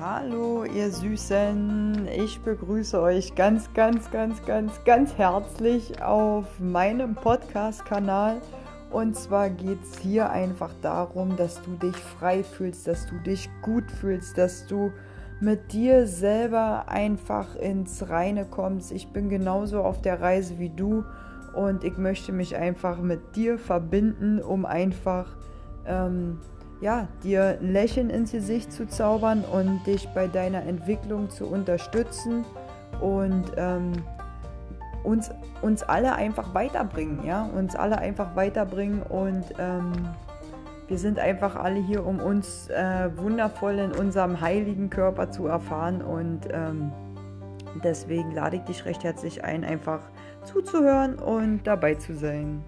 Hallo, ihr Süßen. Ich begrüße euch ganz, ganz, ganz, ganz, ganz herzlich auf meinem Podcast-Kanal. Und zwar geht es hier einfach darum, dass du dich frei fühlst, dass du dich gut fühlst, dass du mit dir selber einfach ins Reine kommst. Ich bin genauso auf der Reise wie du und ich möchte mich einfach mit dir verbinden, um einfach ähm, ja, dir ein Lächeln ins Gesicht zu zaubern und dich bei deiner Entwicklung zu unterstützen und ähm, uns, uns alle einfach weiterbringen, ja, uns alle einfach weiterbringen und ähm, wir sind einfach alle hier, um uns äh, wundervoll in unserem heiligen Körper zu erfahren und ähm, deswegen lade ich dich recht herzlich ein, einfach zuzuhören und dabei zu sein.